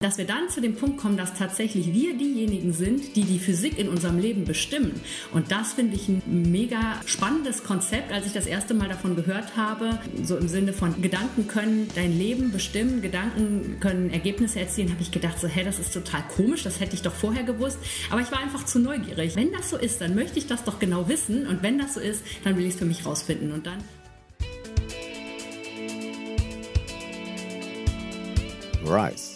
Dass wir dann zu dem Punkt kommen, dass tatsächlich wir diejenigen sind, die die Physik in unserem Leben bestimmen. Und das finde ich ein mega spannendes Konzept, als ich das erste Mal davon gehört habe. So im Sinne von Gedanken können dein Leben bestimmen, Gedanken können Ergebnisse erzielen, habe ich gedacht, so, hä, das ist total komisch, das hätte ich doch vorher gewusst. Aber ich war einfach zu neugierig. Wenn das so ist, dann möchte ich das doch genau wissen. Und wenn das so ist, dann will ich es für mich rausfinden. Und dann. Rise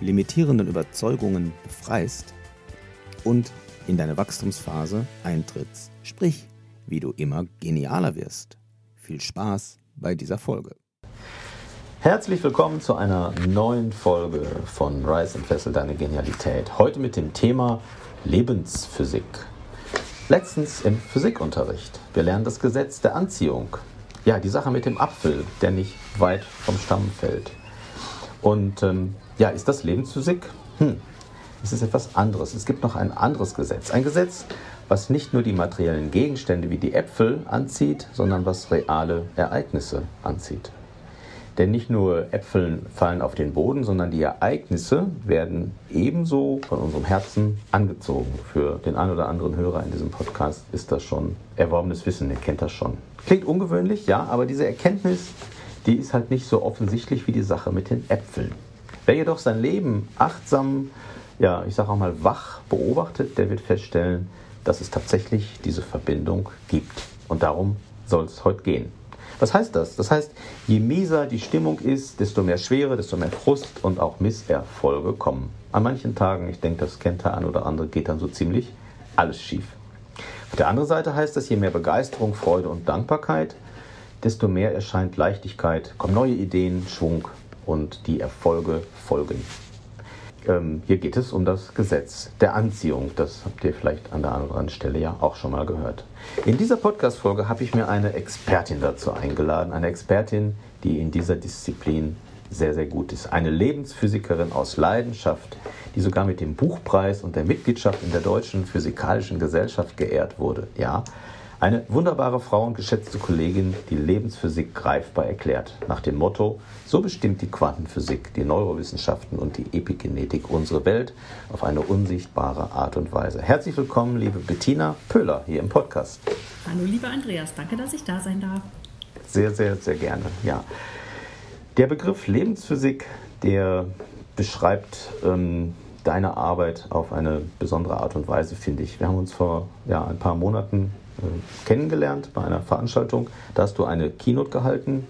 limitierenden Überzeugungen befreist und in deine Wachstumsphase eintrittst, sprich, wie du immer genialer wirst. Viel Spaß bei dieser Folge. Herzlich willkommen zu einer neuen Folge von Rise and Fessel deine Genialität. Heute mit dem Thema Lebensphysik. Letztens im Physikunterricht. Wir lernen das Gesetz der Anziehung. Ja, die Sache mit dem Apfel, der nicht weit vom Stamm fällt. Und ähm, ja, ist das Lebensphysik? Hm, es ist etwas anderes. Es gibt noch ein anderes Gesetz. Ein Gesetz, was nicht nur die materiellen Gegenstände wie die Äpfel anzieht, sondern was reale Ereignisse anzieht. Denn nicht nur Äpfel fallen auf den Boden, sondern die Ereignisse werden ebenso von unserem Herzen angezogen. Für den einen oder anderen Hörer in diesem Podcast ist das schon erworbenes Wissen, der kennt das schon. Klingt ungewöhnlich, ja, aber diese Erkenntnis, die ist halt nicht so offensichtlich wie die Sache mit den Äpfeln. Wer jedoch sein Leben achtsam, ja, ich sage auch mal wach beobachtet, der wird feststellen, dass es tatsächlich diese Verbindung gibt. Und darum soll es heute gehen. Was heißt das? Das heißt, je mieser die Stimmung ist, desto mehr Schwere, desto mehr Frust und auch Misserfolge kommen. An manchen Tagen, ich denke, das kennt der ein oder andere, geht dann so ziemlich alles schief. Auf der anderen Seite heißt das, je mehr Begeisterung, Freude und Dankbarkeit, desto mehr erscheint Leichtigkeit, kommen neue Ideen, Schwung und die Erfolge folgen. Ähm, hier geht es um das Gesetz der Anziehung. Das habt ihr vielleicht an der anderen Stelle ja auch schon mal gehört. In dieser Podcast-Folge habe ich mir eine Expertin dazu eingeladen. Eine Expertin, die in dieser Disziplin sehr, sehr gut ist. Eine Lebensphysikerin aus Leidenschaft, die sogar mit dem Buchpreis und der Mitgliedschaft in der Deutschen Physikalischen Gesellschaft geehrt wurde. Ja, eine wunderbare Frau und geschätzte Kollegin, die Lebensphysik greifbar erklärt, nach dem Motto, so bestimmt die Quantenphysik, die Neurowissenschaften und die Epigenetik unsere Welt auf eine unsichtbare Art und Weise. Herzlich willkommen, liebe Bettina Pöhler, hier im Podcast. Hallo, lieber Andreas, danke, dass ich da sein darf. Sehr, sehr, sehr gerne, ja. Der Begriff Lebensphysik, der beschreibt ähm, deine Arbeit auf eine besondere Art und Weise, finde ich. Wir haben uns vor ja, ein paar Monaten kennengelernt bei einer Veranstaltung. Da hast du eine Keynote gehalten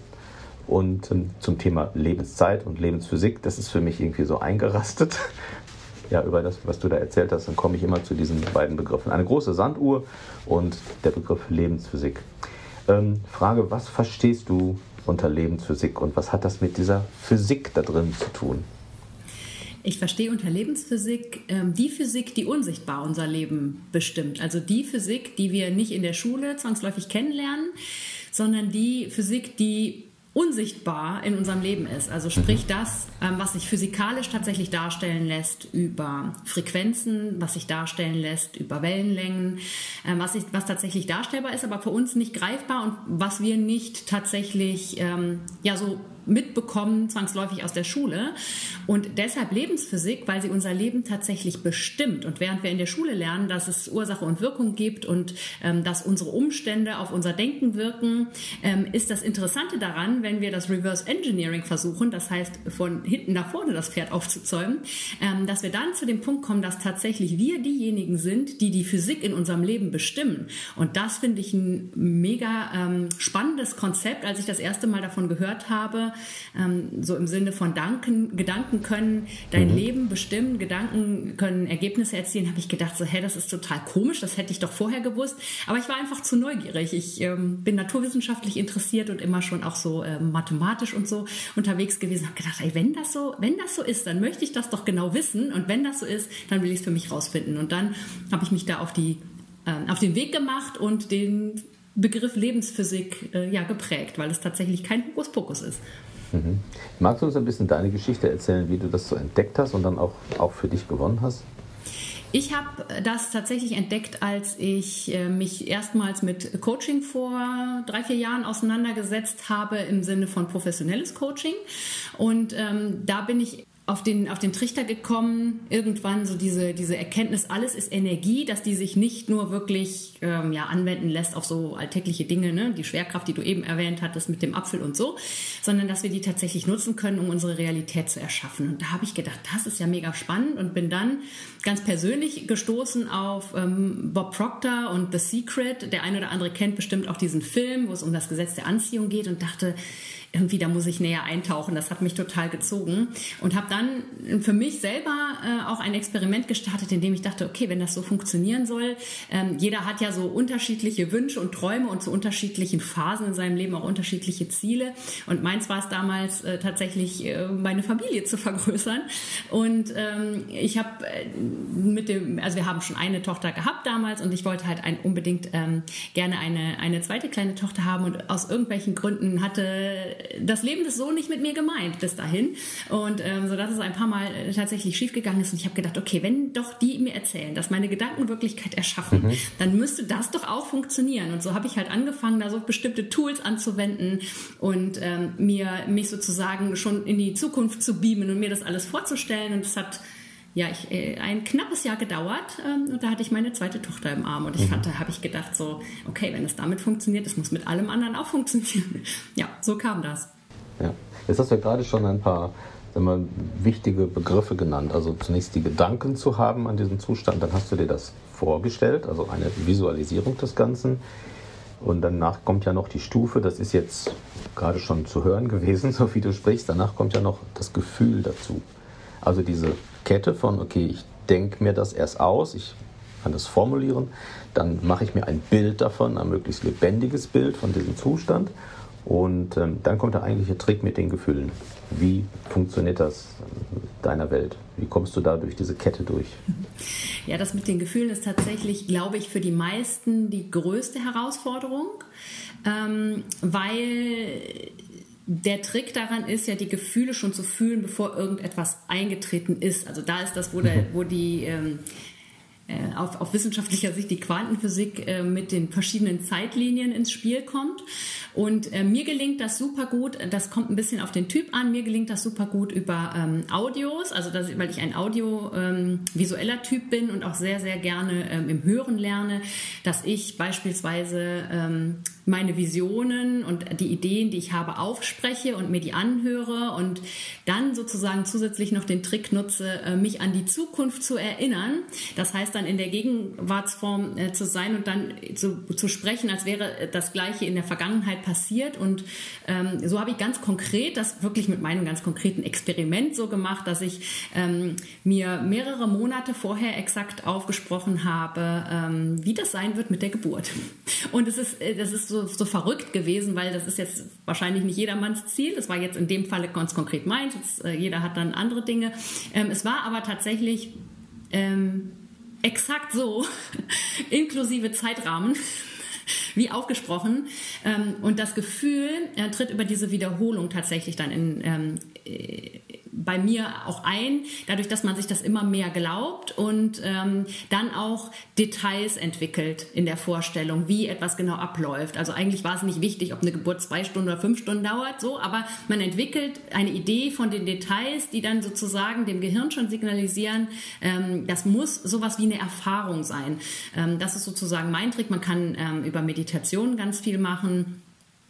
und ähm, zum Thema Lebenszeit und Lebensphysik. Das ist für mich irgendwie so eingerastet. Ja, über das, was du da erzählt hast, dann komme ich immer zu diesen beiden Begriffen. Eine große Sanduhr und der Begriff Lebensphysik. Ähm, Frage, was verstehst du unter Lebensphysik und was hat das mit dieser Physik da drin zu tun? Ich verstehe unter Lebensphysik ähm, die Physik, die unsichtbar unser Leben bestimmt. Also die Physik, die wir nicht in der Schule zwangsläufig kennenlernen, sondern die Physik, die unsichtbar in unserem Leben ist. Also sprich das, ähm, was sich physikalisch tatsächlich darstellen lässt über Frequenzen, was sich darstellen lässt über Wellenlängen, ähm, was, sich, was tatsächlich darstellbar ist, aber für uns nicht greifbar und was wir nicht tatsächlich ähm, ja so mitbekommen, zwangsläufig aus der Schule. Und deshalb Lebensphysik, weil sie unser Leben tatsächlich bestimmt. Und während wir in der Schule lernen, dass es Ursache und Wirkung gibt und ähm, dass unsere Umstände auf unser Denken wirken, ähm, ist das Interessante daran, wenn wir das Reverse Engineering versuchen, das heißt von hinten nach vorne das Pferd aufzuzäumen, ähm, dass wir dann zu dem Punkt kommen, dass tatsächlich wir diejenigen sind, die die Physik in unserem Leben bestimmen. Und das finde ich ein mega ähm, spannendes Konzept, als ich das erste Mal davon gehört habe ähm, so im Sinne von Danken, Gedanken können dein mhm. Leben bestimmen, Gedanken können Ergebnisse erzielen, habe ich gedacht, so, hä, das ist total komisch, das hätte ich doch vorher gewusst. Aber ich war einfach zu neugierig. Ich ähm, bin naturwissenschaftlich interessiert und immer schon auch so äh, mathematisch und so unterwegs gewesen. Habe gedacht, ey, wenn das so, wenn das so ist, dann möchte ich das doch genau wissen. Und wenn das so ist, dann will ich es für mich rausfinden. Und dann habe ich mich da auf die äh, auf den Weg gemacht und den Begriff Lebensphysik äh, ja geprägt, weil es tatsächlich kein Hokuspokus ist. Mhm. Magst du uns ein bisschen deine Geschichte erzählen, wie du das so entdeckt hast und dann auch, auch für dich gewonnen hast? Ich habe das tatsächlich entdeckt, als ich äh, mich erstmals mit Coaching vor drei, vier Jahren auseinandergesetzt habe im Sinne von professionelles Coaching. Und ähm, da bin ich auf den, auf den Trichter gekommen, irgendwann so diese, diese Erkenntnis, alles ist Energie, dass die sich nicht nur wirklich ähm, ja, anwenden lässt auf so alltägliche Dinge, ne? die Schwerkraft, die du eben erwähnt hattest mit dem Apfel und so, sondern dass wir die tatsächlich nutzen können, um unsere Realität zu erschaffen. Und da habe ich gedacht, das ist ja mega spannend und bin dann ganz persönlich gestoßen auf ähm, Bob Proctor und The Secret. Der eine oder andere kennt bestimmt auch diesen Film, wo es um das Gesetz der Anziehung geht und dachte, irgendwie, da muss ich näher eintauchen. Das hat mich total gezogen und habe dann für mich selber äh, auch ein Experiment gestartet, in dem ich dachte, okay, wenn das so funktionieren soll, ähm, jeder hat ja so unterschiedliche Wünsche und Träume und zu unterschiedlichen Phasen in seinem Leben auch unterschiedliche Ziele. Und meins war es damals äh, tatsächlich, äh, meine Familie zu vergrößern. Und ähm, ich habe äh, mit dem, also wir haben schon eine Tochter gehabt damals und ich wollte halt ein, unbedingt ähm, gerne eine, eine zweite kleine Tochter haben und aus irgendwelchen Gründen hatte das Leben ist so nicht mit mir gemeint bis dahin. Und ähm, so dass es ein paar Mal äh, tatsächlich schiefgegangen ist. Und ich habe gedacht, okay, wenn doch die mir erzählen, dass meine Gedanken Wirklichkeit erschaffen, mhm. dann müsste das doch auch funktionieren. Und so habe ich halt angefangen, da so bestimmte Tools anzuwenden und ähm, mir mich sozusagen schon in die Zukunft zu beamen und mir das alles vorzustellen. Und es hat ja, ich, äh, ein knappes Jahr gedauert ähm, und da hatte ich meine zweite Tochter im Arm und ich mhm. fand, da habe ich gedacht so, okay, wenn es damit funktioniert, es muss mit allem anderen auch funktionieren. ja, so kam das. Ja, jetzt hast du ja gerade schon ein paar wir, wichtige Begriffe genannt. Also zunächst die Gedanken zu haben an diesem Zustand, dann hast du dir das vorgestellt, also eine Visualisierung des Ganzen. Und danach kommt ja noch die Stufe, das ist jetzt gerade schon zu hören gewesen, so wie du sprichst, danach kommt ja noch das Gefühl dazu. Also diese Kette von, okay, ich denke mir das erst aus, ich kann das formulieren, dann mache ich mir ein Bild davon, ein möglichst lebendiges Bild von diesem Zustand und ähm, dann kommt der eigentliche Trick mit den Gefühlen. Wie funktioniert das in deiner Welt? Wie kommst du da durch diese Kette durch? Ja, das mit den Gefühlen ist tatsächlich, glaube ich, für die meisten die größte Herausforderung, ähm, weil der Trick daran ist ja, die Gefühle schon zu fühlen, bevor irgendetwas eingetreten ist. Also da ist das, wo, der, wo die ähm, äh, auf, auf, wissenschaftlicher Sicht die Quantenphysik äh, mit den verschiedenen Zeitlinien ins Spiel kommt. Und äh, mir gelingt das super gut, das kommt ein bisschen auf den Typ an, mir gelingt das super gut über ähm, Audios, also dass, weil ich ein audiovisueller ähm, Typ bin und auch sehr, sehr gerne ähm, im Hören lerne, dass ich beispielsweise ähm, meine Visionen und die Ideen, die ich habe, aufspreche und mir die anhöre und dann sozusagen zusätzlich noch den Trick nutze, äh, mich an die Zukunft zu erinnern. Das heißt dann in der Gegenwartsform äh, zu sein und dann zu, zu sprechen, als wäre das Gleiche in der Vergangenheit passiert. Und ähm, so habe ich ganz konkret das wirklich mit meinem ganz konkreten Experiment so gemacht, dass ich ähm, mir mehrere Monate vorher exakt aufgesprochen habe, ähm, wie das sein wird mit der Geburt. Und es ist, äh, das ist so, so verrückt gewesen, weil das ist jetzt wahrscheinlich nicht jedermanns Ziel. Das war jetzt in dem Falle ganz konkret meins. Jetzt, äh, jeder hat dann andere Dinge. Ähm, es war aber tatsächlich ähm, exakt so, inklusive Zeitrahmen wie aufgesprochen. Ähm, und das Gefühl tritt über diese Wiederholung tatsächlich dann in, ähm, äh, bei mir auch ein, dadurch, dass man sich das immer mehr glaubt und ähm, dann auch Details entwickelt in der Vorstellung, wie etwas genau abläuft. Also eigentlich war es nicht wichtig, ob eine Geburt zwei Stunden oder fünf Stunden dauert, so, aber man entwickelt eine Idee von den Details, die dann sozusagen dem Gehirn schon signalisieren, ähm, das muss sowas wie eine Erfahrung sein. Ähm, das ist sozusagen mein Trick. Man kann ähm, über Meditation ganz viel machen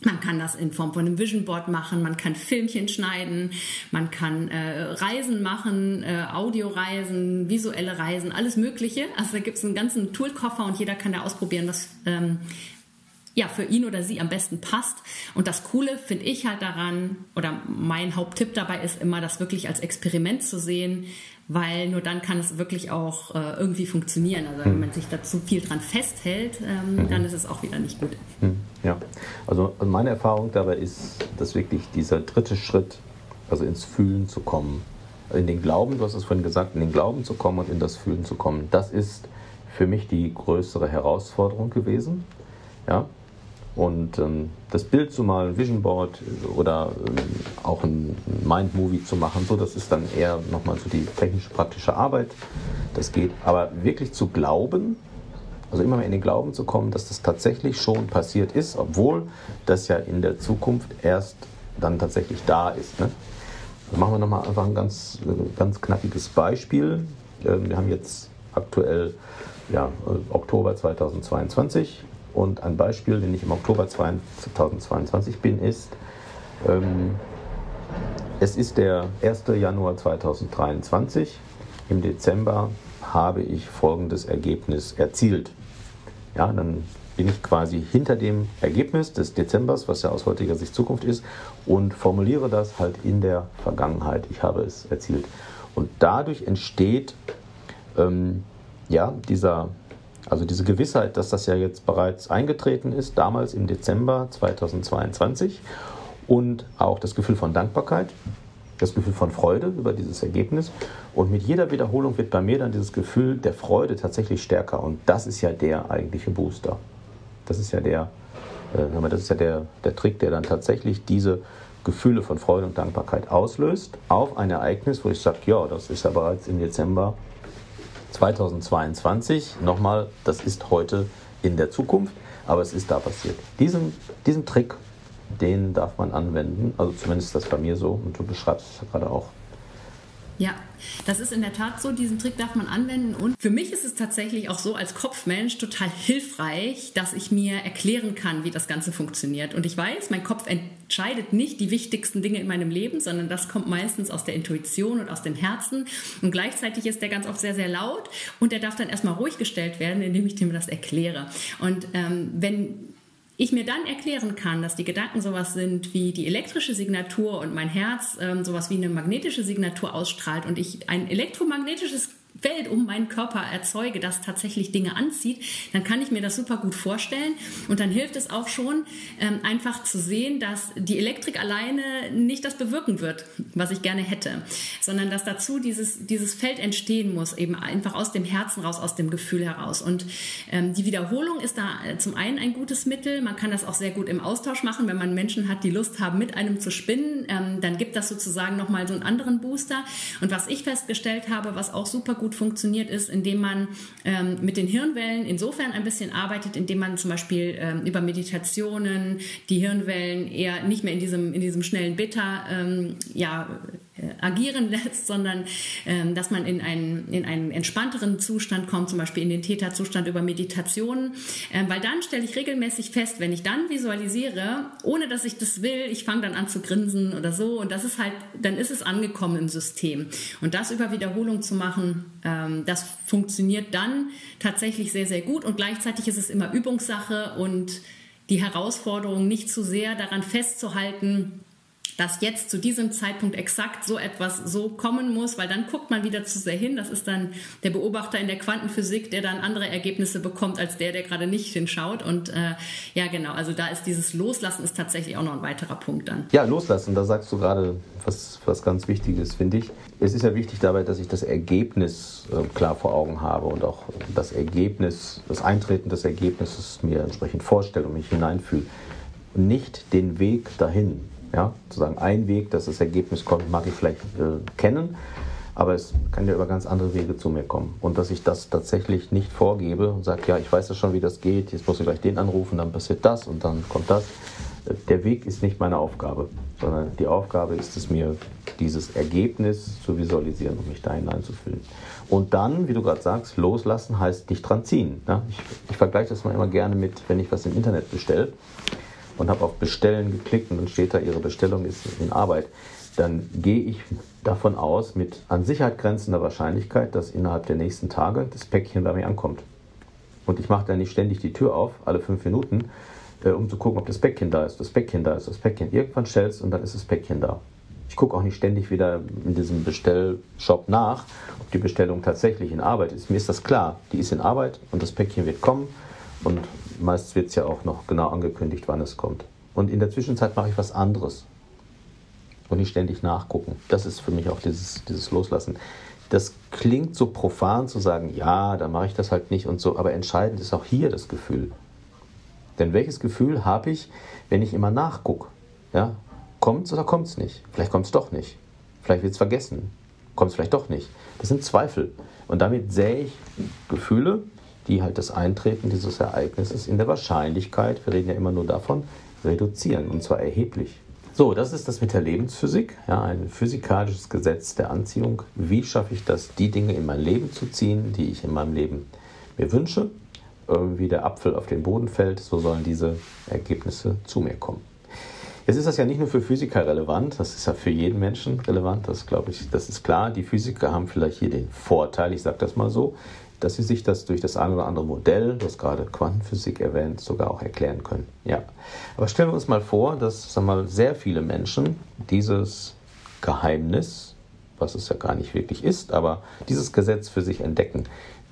man kann das in Form von einem Vision Board machen, man kann Filmchen schneiden, man kann äh, Reisen machen, äh, Audioreisen, visuelle Reisen, alles Mögliche. Also da gibt es einen ganzen Toolkoffer und jeder kann da ausprobieren, was, ähm, ja, für ihn oder sie am besten passt. Und das Coole finde ich halt daran, oder mein Haupttipp dabei ist immer, das wirklich als Experiment zu sehen, weil nur dann kann es wirklich auch äh, irgendwie funktionieren. Also wenn hm. man sich da zu viel dran festhält, ähm, mhm. dann ist es auch wieder nicht gut. Hm. Ja, also meine Erfahrung dabei ist, dass wirklich dieser dritte Schritt, also ins Fühlen zu kommen, in den Glauben, du hast es vorhin gesagt, in den Glauben zu kommen und in das Fühlen zu kommen, das ist für mich die größere Herausforderung gewesen. Ja, und ähm, das Bild zu malen, Vision Board oder ähm, auch ein Mind-Movie zu machen, so, das ist dann eher nochmal so die technische, praktische Arbeit. Das geht. Aber wirklich zu glauben, also immer mehr in den Glauben zu kommen, dass das tatsächlich schon passiert ist, obwohl das ja in der Zukunft erst dann tatsächlich da ist. Ne? Also machen wir nochmal einfach ein ganz, ganz knackiges Beispiel. Ähm, wir haben jetzt aktuell ja, Oktober 2022 und ein Beispiel, den ich im Oktober 2022 bin, ist, ähm, es ist der 1. Januar 2023. Im Dezember habe ich folgendes Ergebnis erzielt. Ja, dann bin ich quasi hinter dem Ergebnis des Dezembers, was ja aus heutiger Sicht Zukunft ist, und formuliere das halt in der Vergangenheit. Ich habe es erzielt. Und dadurch entsteht ähm, ja, dieser also diese Gewissheit, dass das ja jetzt bereits eingetreten ist, damals im Dezember 2022 und auch das Gefühl von Dankbarkeit, das Gefühl von Freude über dieses Ergebnis. Und mit jeder Wiederholung wird bei mir dann dieses Gefühl der Freude tatsächlich stärker. Und das ist ja der eigentliche Booster. Das ist ja der, äh, das ist ja der, der Trick, der dann tatsächlich diese Gefühle von Freude und Dankbarkeit auslöst auf ein Ereignis, wo ich sage, ja, das ist ja bereits im Dezember 2022. Nochmal, das ist heute in der Zukunft, aber es ist da passiert. Diesen, diesen Trick, den darf man anwenden, also zumindest das bei mir so und du beschreibst es ja gerade auch. Ja, das ist in der Tat so. Diesen Trick darf man anwenden. Und für mich ist es tatsächlich auch so als Kopfmensch total hilfreich, dass ich mir erklären kann, wie das Ganze funktioniert. Und ich weiß, mein Kopf entscheidet nicht die wichtigsten Dinge in meinem Leben, sondern das kommt meistens aus der Intuition und aus dem Herzen. Und gleichzeitig ist der ganz oft sehr, sehr laut und der darf dann erstmal ruhig gestellt werden, indem ich dem das erkläre. Und ähm, wenn ich mir dann erklären kann, dass die Gedanken sowas sind wie die elektrische Signatur und mein Herz ähm, sowas wie eine magnetische Signatur ausstrahlt und ich ein elektromagnetisches Feld um meinen Körper erzeuge, das tatsächlich Dinge anzieht, dann kann ich mir das super gut vorstellen. Und dann hilft es auch schon, ähm, einfach zu sehen, dass die Elektrik alleine nicht das bewirken wird, was ich gerne hätte, sondern dass dazu dieses, dieses Feld entstehen muss, eben einfach aus dem Herzen raus, aus dem Gefühl heraus. Und ähm, die Wiederholung ist da äh, zum einen ein gutes Mittel. Man kann das auch sehr gut im Austausch machen, wenn man Menschen hat, die Lust haben, mit einem zu spinnen. Ähm, dann gibt das sozusagen nochmal so einen anderen Booster. Und was ich festgestellt habe, was auch super gut gut funktioniert, ist, indem man ähm, mit den Hirnwellen insofern ein bisschen arbeitet, indem man zum Beispiel ähm, über Meditationen die Hirnwellen eher nicht mehr in diesem, in diesem schnellen Beta ähm, ja, agieren lässt, sondern ähm, dass man in einen, in einen entspannteren Zustand kommt, zum Beispiel in den Theta-Zustand über Meditationen, ähm, weil dann stelle ich regelmäßig fest, wenn ich dann visualisiere, ohne dass ich das will, ich fange dann an zu grinsen oder so. Und das ist halt, dann ist es angekommen im System. Und das über Wiederholung zu machen, ähm, das funktioniert dann tatsächlich sehr, sehr gut. Und gleichzeitig ist es immer Übungssache und die Herausforderung nicht zu sehr daran festzuhalten, dass jetzt zu diesem Zeitpunkt exakt so etwas so kommen muss, weil dann guckt man wieder zu sehr hin. Das ist dann der Beobachter in der Quantenphysik, der dann andere Ergebnisse bekommt als der, der gerade nicht hinschaut. Und äh, ja, genau, also da ist dieses Loslassen ist tatsächlich auch noch ein weiterer Punkt dann. Ja, Loslassen, da sagst du gerade was, was ganz Wichtiges, finde ich. Es ist ja wichtig dabei, dass ich das Ergebnis äh, klar vor Augen habe und auch das Ergebnis, das Eintreten des Ergebnisses mir entsprechend vorstelle und mich hineinfühle. Und nicht den Weg dahin. Ja, sozusagen ein Weg, dass das Ergebnis kommt, mag ich vielleicht äh, kennen, aber es kann ja über ganz andere Wege zu mir kommen. Und dass ich das tatsächlich nicht vorgebe und sage, ja, ich weiß ja schon, wie das geht, jetzt muss ich gleich den anrufen, dann passiert das und dann kommt das. Der Weg ist nicht meine Aufgabe, sondern die Aufgabe ist es mir, dieses Ergebnis zu visualisieren und mich da hineinzufühlen. Und dann, wie du gerade sagst, loslassen heißt dich dran ziehen. Ja? Ich, ich vergleiche das mal immer gerne mit, wenn ich was im Internet bestelle und habe auf Bestellen geklickt und dann steht da, Ihre Bestellung ist in Arbeit, dann gehe ich davon aus, mit an Sicherheit grenzender Wahrscheinlichkeit, dass innerhalb der nächsten Tage das Päckchen bei mir ankommt. Und ich mache dann nicht ständig die Tür auf, alle fünf Minuten, äh, um zu gucken, ob das Päckchen da ist, das Päckchen da ist, das Päckchen. Irgendwann stellst und dann ist das Päckchen da. Ich gucke auch nicht ständig wieder in diesem Bestellshop nach, ob die Bestellung tatsächlich in Arbeit ist. Mir ist das klar, die ist in Arbeit und das Päckchen wird kommen und meist wird es ja auch noch genau angekündigt, wann es kommt. Und in der Zwischenzeit mache ich was anderes und nicht ständig nachgucken. Das ist für mich auch dieses, dieses Loslassen. Das klingt so profan zu sagen, ja, dann mache ich das halt nicht und so, aber entscheidend ist auch hier das Gefühl. Denn welches Gefühl habe ich, wenn ich immer nachgucke? Ja? Kommt es oder kommt es nicht? Vielleicht kommt es doch nicht. Vielleicht wird es vergessen. Kommt es vielleicht doch nicht. Das sind Zweifel. Und damit sähe ich Gefühle, die halt das Eintreten dieses Ereignisses in der Wahrscheinlichkeit, wir reden ja immer nur davon, reduzieren. Und zwar erheblich. So, das ist das mit der Lebensphysik, ja, ein physikalisches Gesetz der Anziehung. Wie schaffe ich das, die Dinge in mein Leben zu ziehen, die ich in meinem Leben mir wünsche? Wie der Apfel auf den Boden fällt, so sollen diese Ergebnisse zu mir kommen. Jetzt ist das ja nicht nur für Physiker relevant, das ist ja für jeden Menschen relevant, das glaube ich, das ist klar. Die Physiker haben vielleicht hier den Vorteil, ich sage das mal so, dass sie sich das durch das eine oder andere Modell, das gerade Quantenphysik erwähnt, sogar auch erklären können. Ja. Aber stellen wir uns mal vor, dass sagen wir mal, sehr viele Menschen dieses Geheimnis, was es ja gar nicht wirklich ist, aber dieses Gesetz für sich entdecken.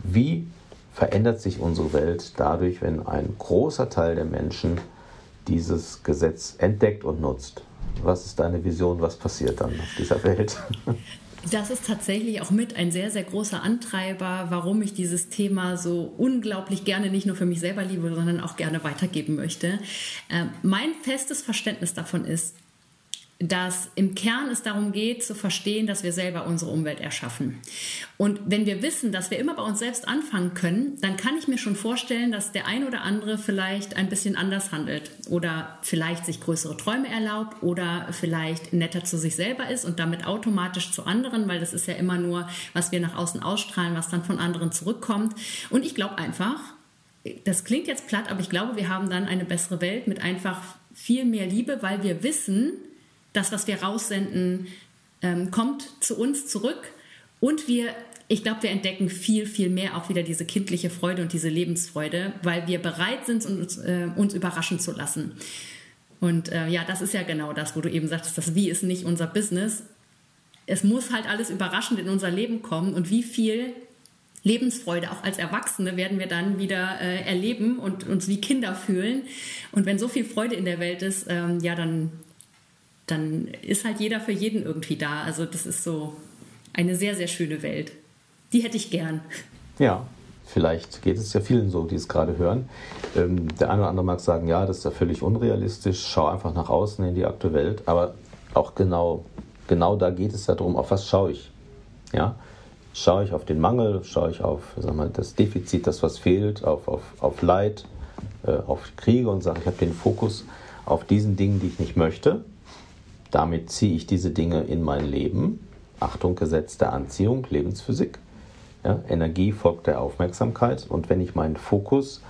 Wie verändert sich unsere Welt dadurch, wenn ein großer Teil der Menschen dieses Gesetz entdeckt und nutzt? Was ist deine Vision? Was passiert dann auf dieser Welt? Das ist tatsächlich auch mit ein sehr, sehr großer Antreiber, warum ich dieses Thema so unglaublich gerne nicht nur für mich selber liebe, sondern auch gerne weitergeben möchte. Ähm, mein festes Verständnis davon ist, dass im Kern es darum geht, zu verstehen, dass wir selber unsere Umwelt erschaffen. Und wenn wir wissen, dass wir immer bei uns selbst anfangen können, dann kann ich mir schon vorstellen, dass der ein oder andere vielleicht ein bisschen anders handelt oder vielleicht sich größere Träume erlaubt oder vielleicht netter zu sich selber ist und damit automatisch zu anderen, weil das ist ja immer nur, was wir nach außen ausstrahlen, was dann von anderen zurückkommt. Und ich glaube einfach, das klingt jetzt platt, aber ich glaube, wir haben dann eine bessere Welt mit einfach viel mehr Liebe, weil wir wissen, das, was wir raussenden, ähm, kommt zu uns zurück und wir ich glaube, wir entdecken viel, viel mehr auch wieder diese kindliche Freude und diese Lebensfreude, weil wir bereit sind, uns, äh, uns überraschen zu lassen. Und äh, ja, das ist ja genau das, wo du eben sagtest, das Wie ist nicht unser Business. Es muss halt alles überraschend in unser Leben kommen und wie viel Lebensfreude auch als Erwachsene werden wir dann wieder äh, erleben und uns wie Kinder fühlen. Und wenn so viel Freude in der Welt ist, ähm, ja, dann dann ist halt jeder für jeden irgendwie da. Also das ist so eine sehr, sehr schöne Welt. Die hätte ich gern. Ja, vielleicht geht es ja vielen so, die es gerade hören. Ähm, der eine oder andere mag sagen, ja, das ist ja völlig unrealistisch, schau einfach nach außen in die aktuelle Welt. Aber auch genau, genau da geht es ja darum, auf was schaue ich. Ja? Schaue ich auf den Mangel, schaue ich auf sag mal, das Defizit, das was fehlt, auf, auf, auf Leid, äh, auf Kriege und sage, ich habe den Fokus auf diesen Dingen, die ich nicht möchte damit ziehe ich diese Dinge in mein Leben. Achtung, Gesetz der Anziehung, Lebensphysik. Ja, Energie folgt der Aufmerksamkeit. Und wenn ich meinen Fokus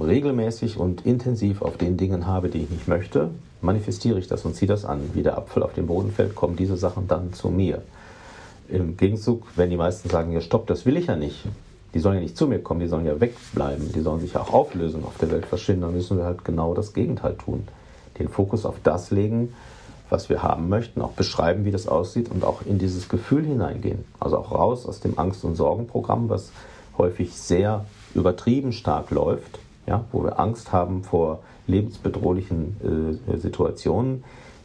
regelmäßig und intensiv auf den Dingen habe, die ich nicht möchte, manifestiere ich das und ziehe das an. Wie der Apfel auf den Boden fällt, kommen diese Sachen dann zu mir. Im Gegenzug, wenn die meisten sagen, ja stopp, das will ich ja nicht, die sollen ja nicht zu mir kommen, die sollen ja wegbleiben, die sollen sich ja auch auflösen, auf der Welt verschwinden, dann müssen wir halt genau das Gegenteil tun den Fokus auf das legen, was wir haben möchten, auch beschreiben, wie das aussieht und auch in dieses Gefühl hineingehen. Also auch raus aus dem Angst- und Sorgenprogramm, was häufig sehr übertrieben stark läuft, ja, wo wir Angst haben vor lebensbedrohlichen äh, Situationen,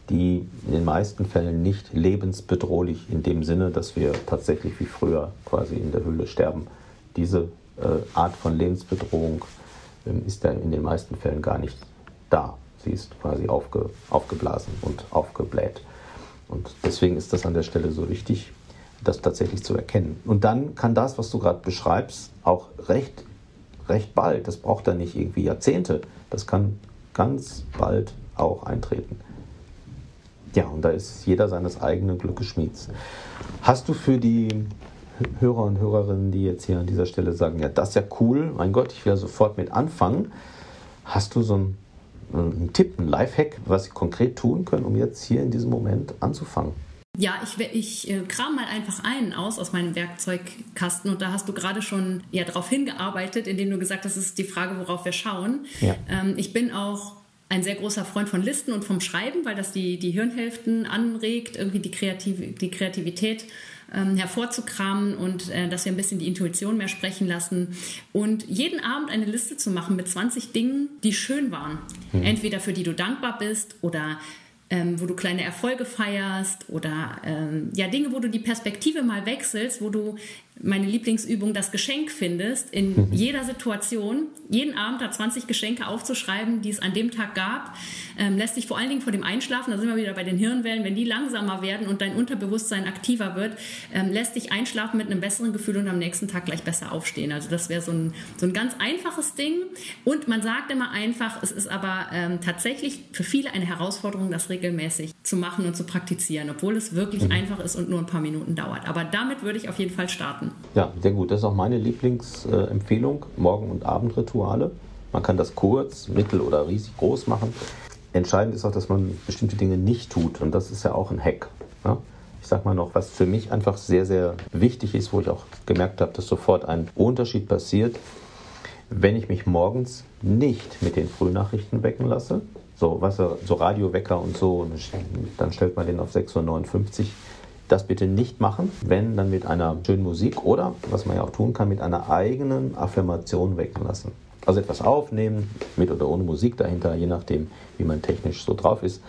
die in den meisten Fällen nicht lebensbedrohlich in dem Sinne, dass wir tatsächlich wie früher quasi in der Höhle sterben. Diese äh, Art von Lebensbedrohung äh, ist da in den meisten Fällen gar nicht da. Sie ist quasi aufge, aufgeblasen und aufgebläht. Und deswegen ist das an der Stelle so wichtig, das tatsächlich zu erkennen. Und dann kann das, was du gerade beschreibst, auch recht, recht bald, das braucht dann nicht irgendwie Jahrzehnte, das kann ganz bald auch eintreten. Ja, und da ist jeder seines eigenen Glückes Schmieds. Hast du für die Hörer und Hörerinnen, die jetzt hier an dieser Stelle sagen, ja, das ist ja cool, mein Gott, ich will ja sofort mit anfangen, hast du so ein ein Tipp, ein Lifehack, was Sie konkret tun können, um jetzt hier in diesem Moment anzufangen? Ja, ich, ich äh, kram mal einfach einen aus aus meinem Werkzeugkasten und da hast du gerade schon ja, darauf hingearbeitet, indem du gesagt hast, das ist die Frage, worauf wir schauen. Ja. Ähm, ich bin auch ein sehr großer Freund von Listen und vom Schreiben, weil das die, die Hirnhälften anregt, irgendwie die, Kreativ die Kreativität ähm, hervorzukramen und äh, dass wir ein bisschen die Intuition mehr sprechen lassen. Und jeden Abend eine Liste zu machen mit 20 Dingen, die schön waren. Mhm. Entweder für die du dankbar bist oder ähm, wo du kleine Erfolge feierst oder ähm, ja Dinge, wo du die Perspektive mal wechselst, wo du meine Lieblingsübung das Geschenk findest in mhm. jeder Situation, jeden Abend da 20 Geschenke aufzuschreiben, die es an dem Tag gab, ähm, lässt sich vor allen Dingen vor dem Einschlafen, da sind wir wieder bei den Hirnwellen, wenn die langsamer werden und dein Unterbewusstsein aktiver wird, ähm, lässt dich einschlafen mit einem besseren Gefühl und am nächsten Tag gleich besser aufstehen. Also das wäre so ein, so ein ganz einfaches Ding und man sagt immer einfach, es ist aber ähm, tatsächlich für viele eine Herausforderung, das regelmäßig zu machen und zu praktizieren, obwohl es wirklich mhm. einfach ist und nur ein paar Minuten dauert. Aber damit würde ich auf jeden Fall starten. Ja, sehr gut. Das ist auch meine Lieblingsempfehlung, Morgen- und Abendrituale. Man kann das kurz, mittel oder riesig groß machen. Entscheidend ist auch, dass man bestimmte Dinge nicht tut. Und das ist ja auch ein Hack. Ja? Ich sag mal noch, was für mich einfach sehr, sehr wichtig ist, wo ich auch gemerkt habe, dass sofort ein Unterschied passiert, wenn ich mich morgens nicht mit den Frühnachrichten wecken lasse. So, was, so Radiowecker und so, dann stellt man den auf 6.59 Uhr das bitte nicht machen, wenn dann mit einer schönen Musik oder, was man ja auch tun kann, mit einer eigenen Affirmation wecken lassen. Also etwas aufnehmen, mit oder ohne Musik dahinter, je nachdem, wie man technisch so drauf ist.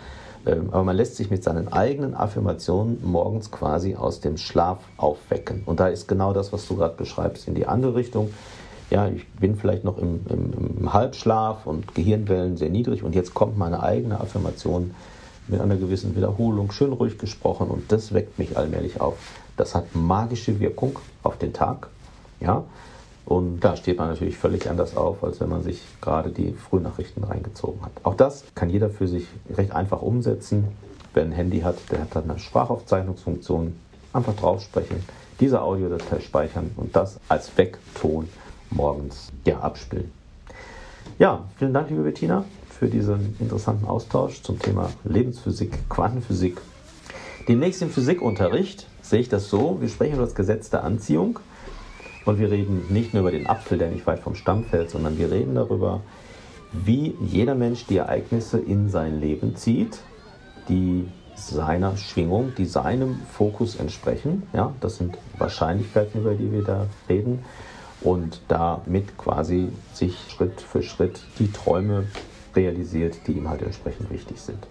Ähm, aber man lässt sich mit seinen eigenen Affirmationen morgens quasi aus dem Schlaf aufwecken. Und da ist genau das, was du gerade beschreibst, in die andere Richtung. Ja, ich bin vielleicht noch im, im, im Halbschlaf und Gehirnwellen sehr niedrig und jetzt kommt meine eigene Affirmation mit einer gewissen Wiederholung, schön ruhig gesprochen und das weckt mich allmählich auf. Das hat magische Wirkung auf den Tag. Ja? Und da steht man natürlich völlig anders auf, als wenn man sich gerade die Frühnachrichten reingezogen hat. Auch das kann jeder für sich recht einfach umsetzen. Wer ein Handy hat, der hat dann eine Sprachaufzeichnungsfunktion. Einfach drauf sprechen, diese Audiodatei speichern und das als Weckton morgens ja, abspielen. Ja, vielen Dank, liebe Bettina für diesen interessanten Austausch zum Thema Lebensphysik, Quantenphysik. Demnächst im Physikunterricht sehe ich das so, wir sprechen über das Gesetz der Anziehung und wir reden nicht nur über den Apfel, der nicht weit vom Stamm fällt, sondern wir reden darüber, wie jeder Mensch die Ereignisse in sein Leben zieht, die seiner Schwingung, die seinem Fokus entsprechen. Ja, das sind Wahrscheinlichkeiten, über die wir da reden. Und damit quasi sich Schritt für Schritt die Träume realisiert, die ihm halt entsprechend wichtig sind.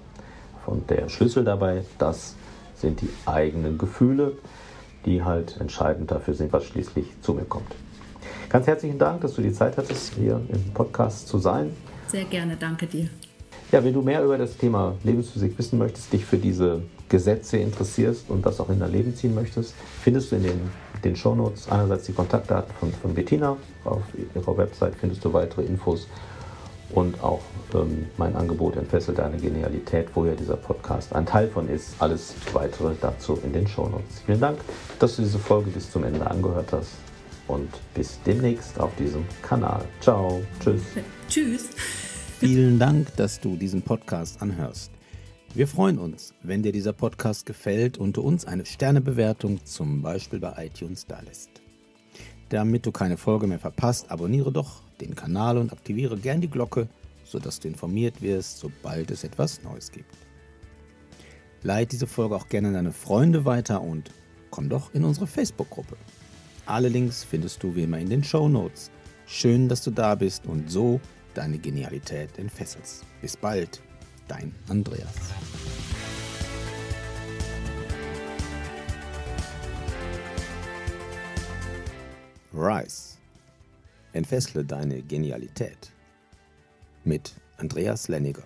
Und der Schlüssel dabei, das sind die eigenen Gefühle, die halt entscheidend dafür sind, was schließlich zu mir kommt. Ganz herzlichen Dank, dass du die Zeit hattest, hier im Podcast zu sein. Sehr gerne, danke dir. Ja, wenn du mehr über das Thema Lebensphysik wissen möchtest, dich für diese Gesetze interessierst und das auch in dein Leben ziehen möchtest, findest du in den, den Shownotes einerseits die Kontaktdaten von, von Bettina. Auf ihrer Website findest du weitere Infos und auch ähm, mein Angebot Entfesselt deine Genialität, wo ja dieser Podcast ein Teil von ist. Alles weitere dazu in den Shownotes. Vielen Dank, dass du diese Folge bis zum Ende angehört hast und bis demnächst auf diesem Kanal. Ciao, tschüss. Tschüss. Vielen Dank, dass du diesen Podcast anhörst. Wir freuen uns, wenn dir dieser Podcast gefällt und du uns eine Sternebewertung zum Beispiel bei iTunes da lässt. Damit du keine Folge mehr verpasst, abonniere doch den Kanal und aktiviere gern die Glocke, sodass du informiert wirst, sobald es etwas Neues gibt. Leite diese Folge auch gerne an deine Freunde weiter und komm doch in unsere Facebook-Gruppe. Alle Links findest du wie immer in den Show Notes. Schön, dass du da bist und so deine Genialität entfesselst. Bis bald, dein Andreas. Rise Entfessle deine Genialität mit Andreas Lenniger.